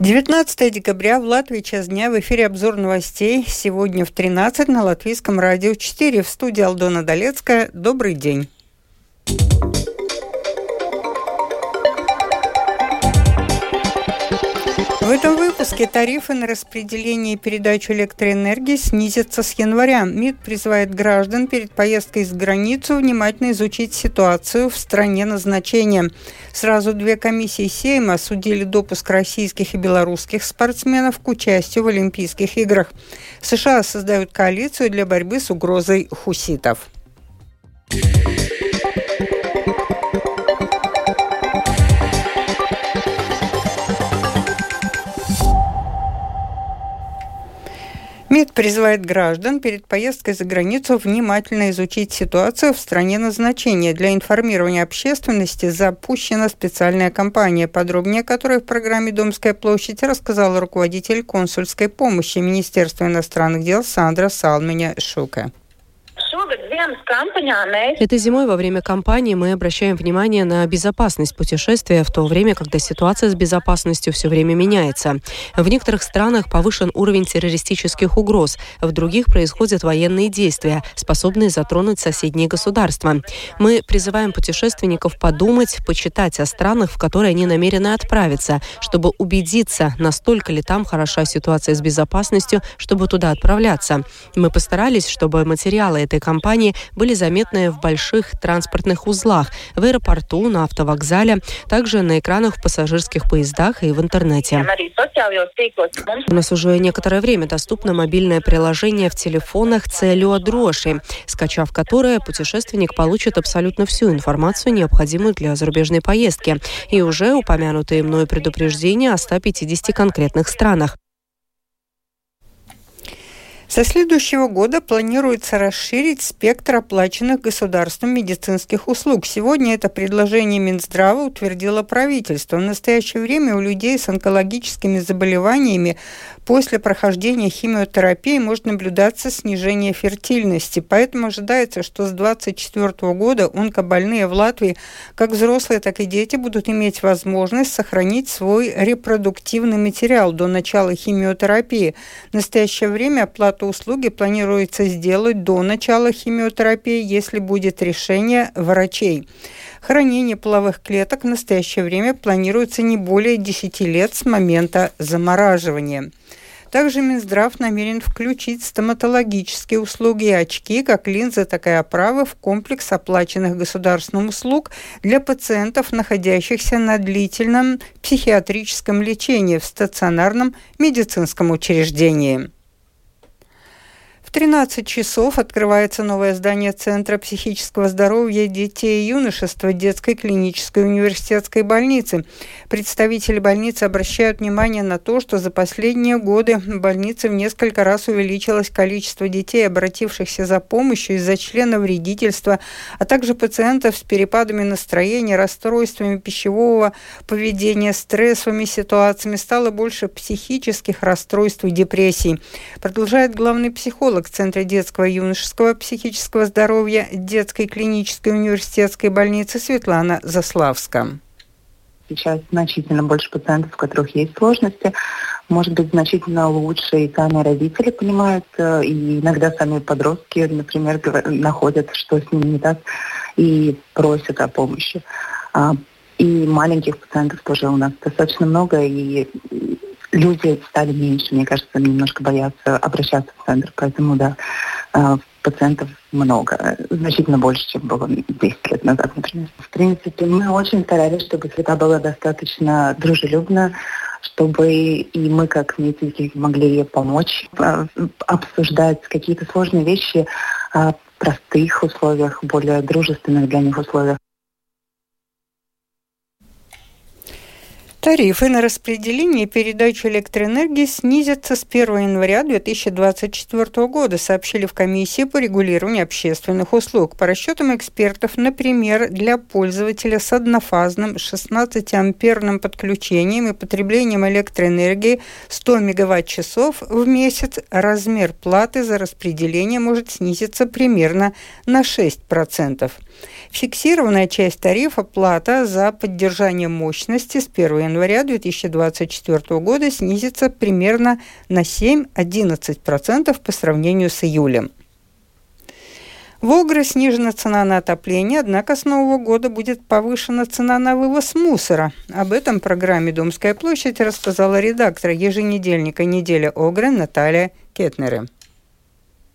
19 декабря в Латвии час дня в эфире обзор новостей. Сегодня в 13 на Латвийском радио 4 в студии Алдона Долецкая. Добрый день. Выпуске тарифы на распределение и передачу электроэнергии снизятся с января. МИД призывает граждан перед поездкой за границу внимательно изучить ситуацию в стране назначения. Сразу две комиссии Сейма осудили допуск российских и белорусских спортсменов к участию в Олимпийских играх. США создают коалицию для борьбы с угрозой хуситов. МИД призывает граждан перед поездкой за границу внимательно изучить ситуацию в стране назначения. Для информирования общественности запущена специальная кампания, подробнее которой в программе «Домская площадь» рассказала руководитель консульской помощи Министерства иностранных дел Сандра Салменя Шука. Этой зимой во время кампании мы обращаем внимание на безопасность путешествия в то время, когда ситуация с безопасностью все время меняется. В некоторых странах повышен уровень террористических угроз, в других происходят военные действия, способные затронуть соседние государства. Мы призываем путешественников подумать, почитать о странах, в которые они намерены отправиться, чтобы убедиться, настолько ли там хороша ситуация с безопасностью, чтобы туда отправляться. Мы постарались, чтобы материалы этой кампании были заметны в больших транспортных узлах, в аэропорту, на автовокзале, также на экранах в пассажирских поездах и в интернете. У нас уже некоторое время доступно мобильное приложение в телефонах «Целью Дроши», скачав которое, путешественник получит абсолютно всю информацию, необходимую для зарубежной поездки, и уже упомянутые мной предупреждения о 150 конкретных странах. Со следующего года планируется расширить спектр оплаченных государством медицинских услуг. Сегодня это предложение Минздрава утвердило правительство. В настоящее время у людей с онкологическими заболеваниями после прохождения химиотерапии может наблюдаться снижение фертильности. Поэтому ожидается, что с 2024 года онкобольные в Латвии, как взрослые, так и дети, будут иметь возможность сохранить свой репродуктивный материал до начала химиотерапии. В настоящее время оплата услуги планируется сделать до начала химиотерапии, если будет решение врачей. Хранение половых клеток в настоящее время планируется не более 10 лет с момента замораживания. Также Минздрав намерен включить стоматологические услуги и очки, как линзы, так и оправы, в комплекс оплаченных государственным услуг для пациентов, находящихся на длительном психиатрическом лечении в стационарном медицинском учреждении. В 13 часов открывается новое здание Центра психического здоровья детей и юношества детской клинической университетской больницы. Представители больницы обращают внимание на то, что за последние годы в больнице в несколько раз увеличилось количество детей, обратившихся за помощью из-за члена вредительства, а также пациентов с перепадами настроения, расстройствами пищевого поведения, стрессовыми ситуациями. Стало больше психических расстройств и депрессий. Продолжает главный психолог психолог Центра детского и юношеского психического здоровья детской клинической университетской больницы Светлана Заславска. Сейчас значительно больше пациентов, у которых есть сложности. Может быть, значительно лучше и сами родители понимают, э, и иногда сами подростки, например, находят, что с ними не так, и просят о помощи. А, и маленьких пациентов тоже у нас достаточно много, и люди стали меньше, мне кажется, немножко боятся обращаться в центр, поэтому, да, э, пациентов много, значительно больше, чем было 10 лет назад, например. В принципе, мы очень старались, чтобы среда была достаточно дружелюбна, чтобы и мы, как медики, могли помочь э, обсуждать какие-то сложные вещи в простых условиях, более дружественных для них условиях. Тарифы на распределение и передачу электроэнергии снизятся с 1 января 2024 года, сообщили в комиссии по регулированию общественных услуг. По расчетам экспертов, например, для пользователя с однофазным 16-амперным подключением и потреблением электроэнергии 100 мегаватт-часов в месяц размер платы за распределение может снизиться примерно на 6%. Фиксированная часть тарифа – плата за поддержание мощности с 1 января 2024 года снизится примерно на 7-11% по сравнению с июлем. В Огре снижена цена на отопление, однако с нового года будет повышена цена на вывоз мусора. Об этом программе «Домская площадь» рассказала редактор еженедельника «Неделя Огры» Наталья Кетнере.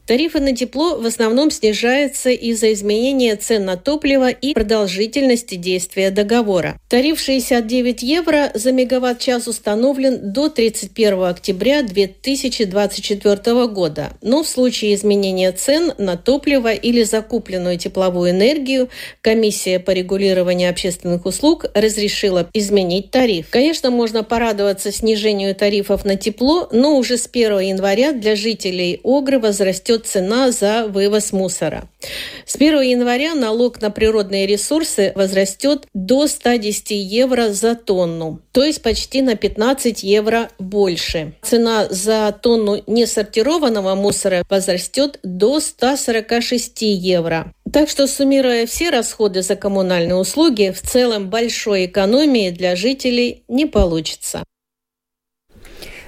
Тарифы на тепло в основном снижаются из-за изменения цен на топливо и продолжительности действия договора. Тариф 69 евро за мегаватт-час установлен до 31 октября 2024 года, но в случае изменения цен на топливо или закупленную тепловую энергию комиссия по регулированию общественных услуг разрешила изменить тариф. Конечно, можно порадоваться снижению тарифов на тепло, но уже с 1 января для жителей Огры возрастет растет цена за вывоз мусора. С 1 января налог на природные ресурсы возрастет до 110 евро за тонну, то есть почти на 15 евро больше. Цена за тонну несортированного мусора возрастет до 146 евро. Так что, суммируя все расходы за коммунальные услуги, в целом большой экономии для жителей не получится.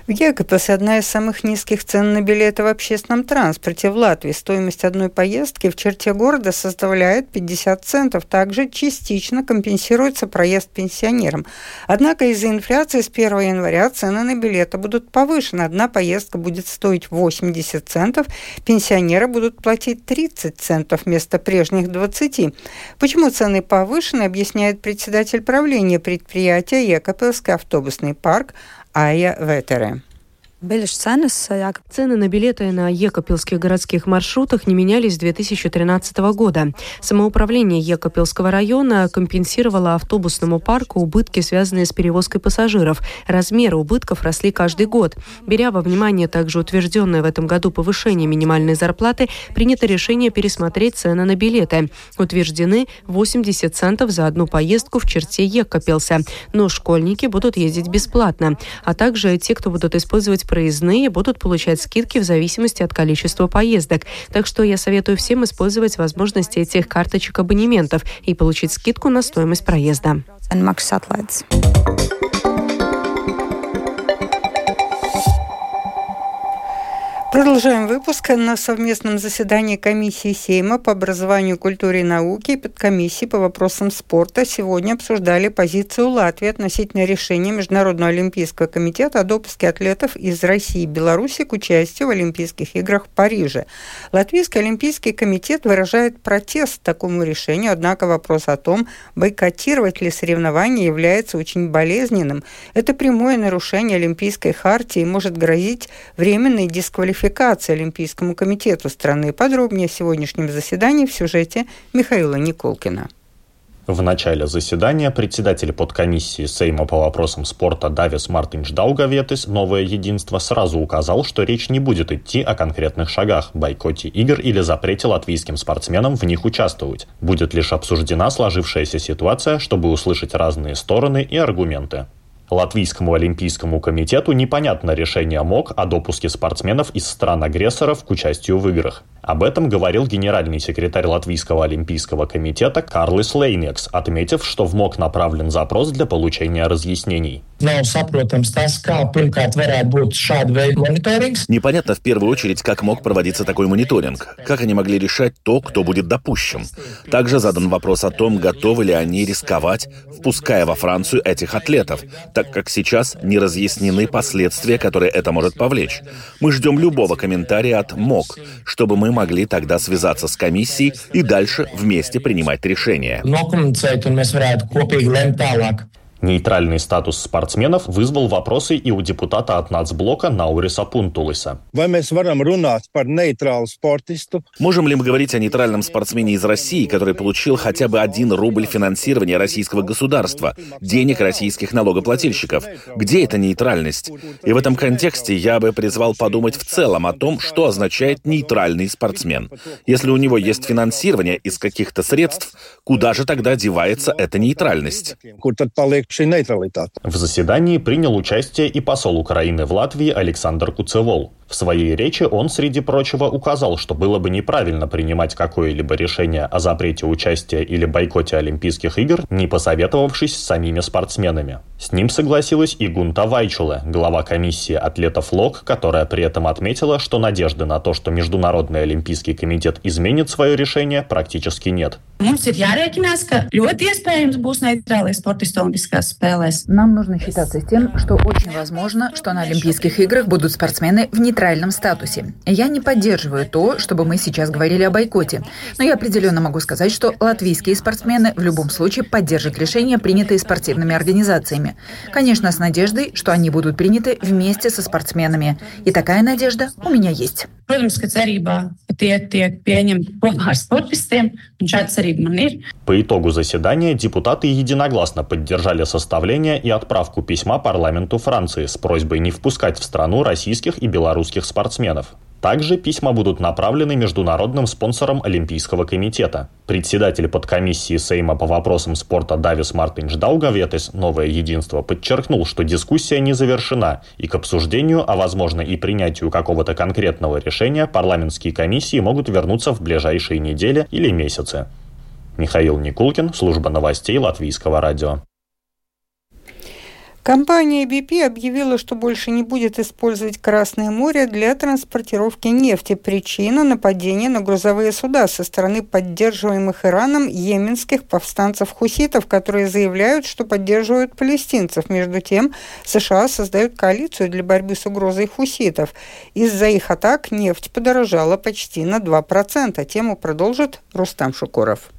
В Египте одна из самых низких цен на билеты в общественном транспорте в Латвии. Стоимость одной поездки в черте города составляет 50 центов. Также частично компенсируется проезд пенсионерам. Однако из-за инфляции с 1 января цены на билеты будут повышены. Одна поездка будет стоить 80 центов, пенсионеры будут платить 30 центов вместо прежних 20. Почему цены повышены, объясняет председатель правления предприятия Екапелский автобусный парк Aija Vēterē. Цены на билеты на Екопилских городских маршрутах не менялись с 2013 года. Самоуправление Екопилского района компенсировало автобусному парку убытки, связанные с перевозкой пассажиров. Размеры убытков росли каждый год. Беря во внимание также утвержденное в этом году повышение минимальной зарплаты, принято решение пересмотреть цены на билеты. Утверждены 80 центов за одну поездку в черте Екопилса. Но школьники будут ездить бесплатно, а также те, кто будут использовать проездные будут получать скидки в зависимости от количества поездок. Так что я советую всем использовать возможности этих карточек абонементов и получить скидку на стоимость проезда. Продолжаем выпуск. На совместном заседании комиссии Сейма по образованию, культуре и науке и подкомиссии по вопросам спорта сегодня обсуждали позицию Латвии относительно решения Международного олимпийского комитета о допуске атлетов из России и Беларуси к участию в Олимпийских играх в Париже. Латвийский олимпийский комитет выражает протест такому решению, однако вопрос о том, бойкотировать ли соревнования, является очень болезненным. Это прямое нарушение Олимпийской хартии и может грозить временной дисквалификацией квалификации Олимпийскому комитету страны. Подробнее в сегодняшнем заседании в сюжете Михаила Николкина. В начале заседания председатель подкомиссии Сейма по вопросам спорта Давис Мартинч Даугаветис «Новое единство» сразу указал, что речь не будет идти о конкретных шагах, бойкоте игр или запрете латвийским спортсменам в них участвовать. Будет лишь обсуждена сложившаяся ситуация, чтобы услышать разные стороны и аргументы. Латвийскому олимпийскому комитету непонятно решение МОК о допуске спортсменов из стран-агрессоров к участию в играх. Об этом говорил генеральный секретарь Латвийского олимпийского комитета Карлис Лейнекс, отметив, что в МОК направлен запрос для получения разъяснений. Непонятно в первую очередь, как мог проводиться такой мониторинг, как они могли решать то, кто будет допущен. Также задан вопрос о том, готовы ли они рисковать, впуская во Францию этих атлетов, так как сейчас не разъяснены последствия, которые это может повлечь. Мы ждем любого комментария от МОК, чтобы мы могли тогда связаться с комиссией и дальше вместе принимать решения. Нейтральный статус спортсменов вызвал вопросы и у депутата от нацблока Науриса Пунтулиса. Можем ли мы говорить о нейтральном спортсмене из России, который получил хотя бы один рубль финансирования российского государства, денег российских налогоплательщиков? Где эта нейтральность? И в этом контексте я бы призвал подумать в целом о том, что означает нейтральный спортсмен. Если у него есть финансирование из каких-то средств, куда же тогда девается эта нейтральность? В заседании принял участие и посол Украины в Латвии Александр Куцевол. В своей речи он, среди прочего, указал, что было бы неправильно принимать какое-либо решение о запрете участия или бойкоте Олимпийских игр, не посоветовавшись с самими спортсменами. С ним согласилась и Гунта Вайчуле, глава комиссии атлетов ЛОК, которая при этом отметила, что надежды на то, что Международный Олимпийский комитет изменит свое решение, практически нет. Нам нужно считаться с тем, что очень возможно, что на Олимпийских играх будут спортсмены в нейтральном статусе. Я не поддерживаю то, чтобы мы сейчас говорили о бойкоте, но я определенно могу сказать, что латвийские спортсмены в любом случае поддержат решения, принятые спортивными организациями. Конечно, с надеждой, что они будут приняты вместе со спортсменами. И такая надежда у меня есть. По итогу заседания депутаты единогласно поддержали составление и отправку письма парламенту Франции с просьбой не впускать в страну российских и белорусских спортсменов. Также письма будут направлены международным спонсорам Олимпийского комитета. Председатель подкомиссии Сейма по вопросам спорта Давис Мартинш Даугаветес «Новое единство» подчеркнул, что дискуссия не завершена, и к обсуждению, а возможно и принятию какого-то конкретного решения парламентские комиссии могут вернуться в ближайшие недели или месяцы. Михаил Никулкин, служба новостей Латвийского радио. Компания BP объявила, что больше не будет использовать Красное море для транспортировки нефти. Причина – нападения на грузовые суда со стороны поддерживаемых Ираном йеменских повстанцев-хуситов, которые заявляют, что поддерживают палестинцев. Между тем, США создают коалицию для борьбы с угрозой хуситов. Из-за их атак нефть подорожала почти на 2%. Тему продолжит Рустам Шукуров.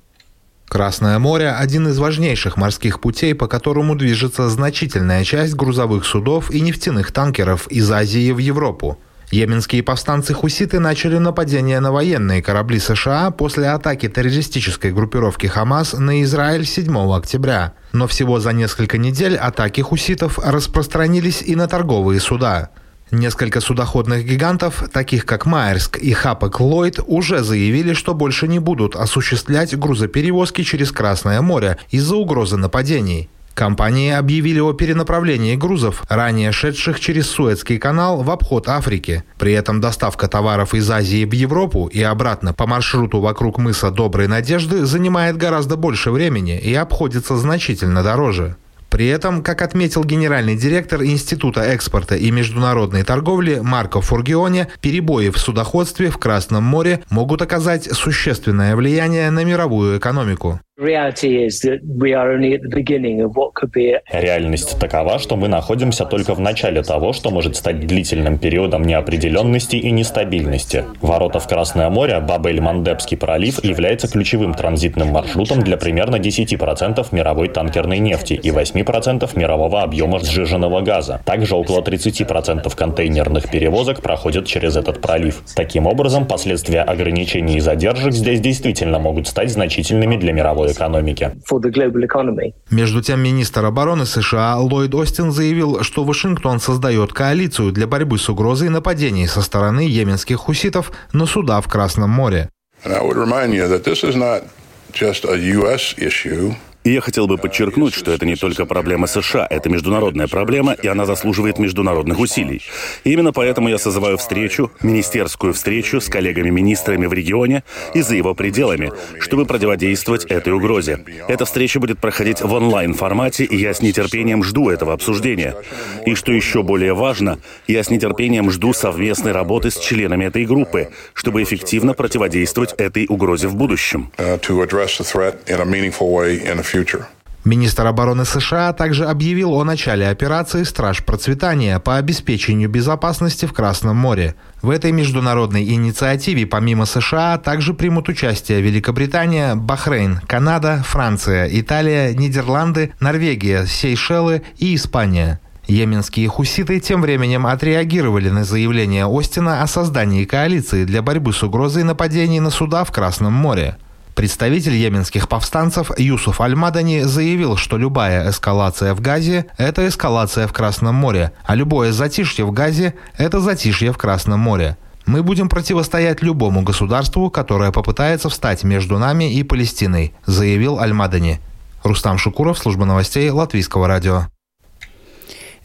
Красное море – один из важнейших морских путей, по которому движется значительная часть грузовых судов и нефтяных танкеров из Азии в Европу. Йеменские повстанцы-хуситы начали нападение на военные корабли США после атаки террористической группировки «Хамас» на Израиль 7 октября. Но всего за несколько недель атаки хуситов распространились и на торговые суда. Несколько судоходных гигантов, таких как Майерск и Хапок Ллойд, уже заявили, что больше не будут осуществлять грузоперевозки через Красное море из-за угрозы нападений. Компании объявили о перенаправлении грузов, ранее шедших через Суэцкий канал в обход Африки. При этом доставка товаров из Азии в Европу и обратно по маршруту вокруг мыса Доброй Надежды занимает гораздо больше времени и обходится значительно дороже. При этом, как отметил генеральный директор Института экспорта и международной торговли Марко Фургионе, перебои в судоходстве в Красном море могут оказать существенное влияние на мировую экономику. Реальность такова, что мы находимся только в начале того, что может стать длительным периодом неопределенности и нестабильности. Ворота в Красное море, Бабель-Мандебский пролив, является ключевым транзитным маршрутом для примерно 10% мировой танкерной нефти и 8% мирового объема сжиженного газа. Также около 30% контейнерных перевозок проходят через этот пролив. Таким образом, последствия ограничений и задержек здесь действительно могут стать значительными для мировой экономики. Между тем, министр обороны США Ллойд Остин заявил, что Вашингтон создает коалицию для борьбы с угрозой нападений со стороны йеменских хуситов на суда в Красном море. И я хотел бы подчеркнуть, что это не только проблема США, это международная проблема, и она заслуживает международных усилий. И именно поэтому я созываю встречу, министерскую встречу с коллегами-министрами в регионе и за его пределами, чтобы противодействовать этой угрозе. Эта встреча будет проходить в онлайн-формате, и я с нетерпением жду этого обсуждения. И что еще более важно, я с нетерпением жду совместной работы с членами этой группы, чтобы эффективно противодействовать этой угрозе в будущем. Uh, Министр обороны США также объявил о начале операции «Страж процветания» по обеспечению безопасности в Красном море. В этой международной инициативе помимо США также примут участие Великобритания, Бахрейн, Канада, Франция, Италия, Нидерланды, Норвегия, Сейшелы и Испания. Йеменские хуситы тем временем отреагировали на заявление Остина о создании коалиции для борьбы с угрозой нападений на суда в Красном море. Представитель йеменских повстанцев Юсуф Аль-Мадани заявил, что любая эскалация в Газе – это эскалация в Красном море, а любое затишье в Газе – это затишье в Красном море. Мы будем противостоять любому государству, которое попытается встать между нами и Палестиной, заявил Аль-Мадани. Рустам Шукуров, служба новостей Латвийского радио.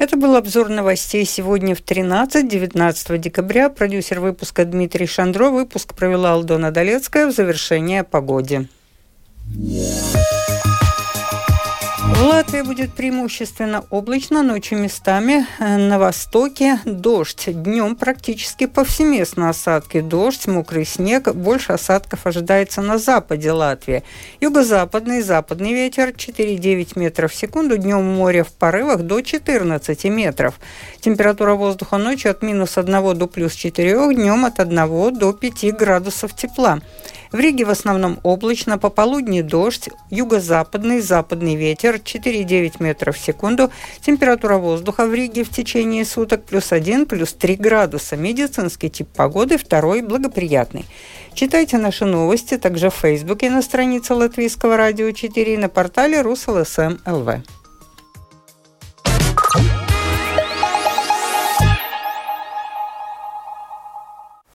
Это был обзор новостей сегодня в 13-19 декабря. Продюсер выпуска Дмитрий Шандро. Выпуск провела Алдона Долецкая в завершение о погоде. Yeah. Латвии будет преимущественно облачно, ночью местами э, на востоке дождь. Днем практически повсеместно осадки. Дождь, мокрый снег. Больше осадков ожидается на западе Латвии. Юго-западный и западный ветер 4,9 метров в секунду. Днем море в порывах до 14 метров. Температура воздуха ночью от минус 1 до плюс 4, днем от 1 до 5 градусов тепла. В Риге в основном облачно, по полудни дождь, юго-западный, западный ветер 4,9 метров в секунду. Температура воздуха в Риге в течение суток плюс 1, плюс 3 градуса. Медицинский тип погоды второй благоприятный. Читайте наши новости также в Фейсбуке на странице Латвийского радио 4 и на портале РусЛСМ ЛВ.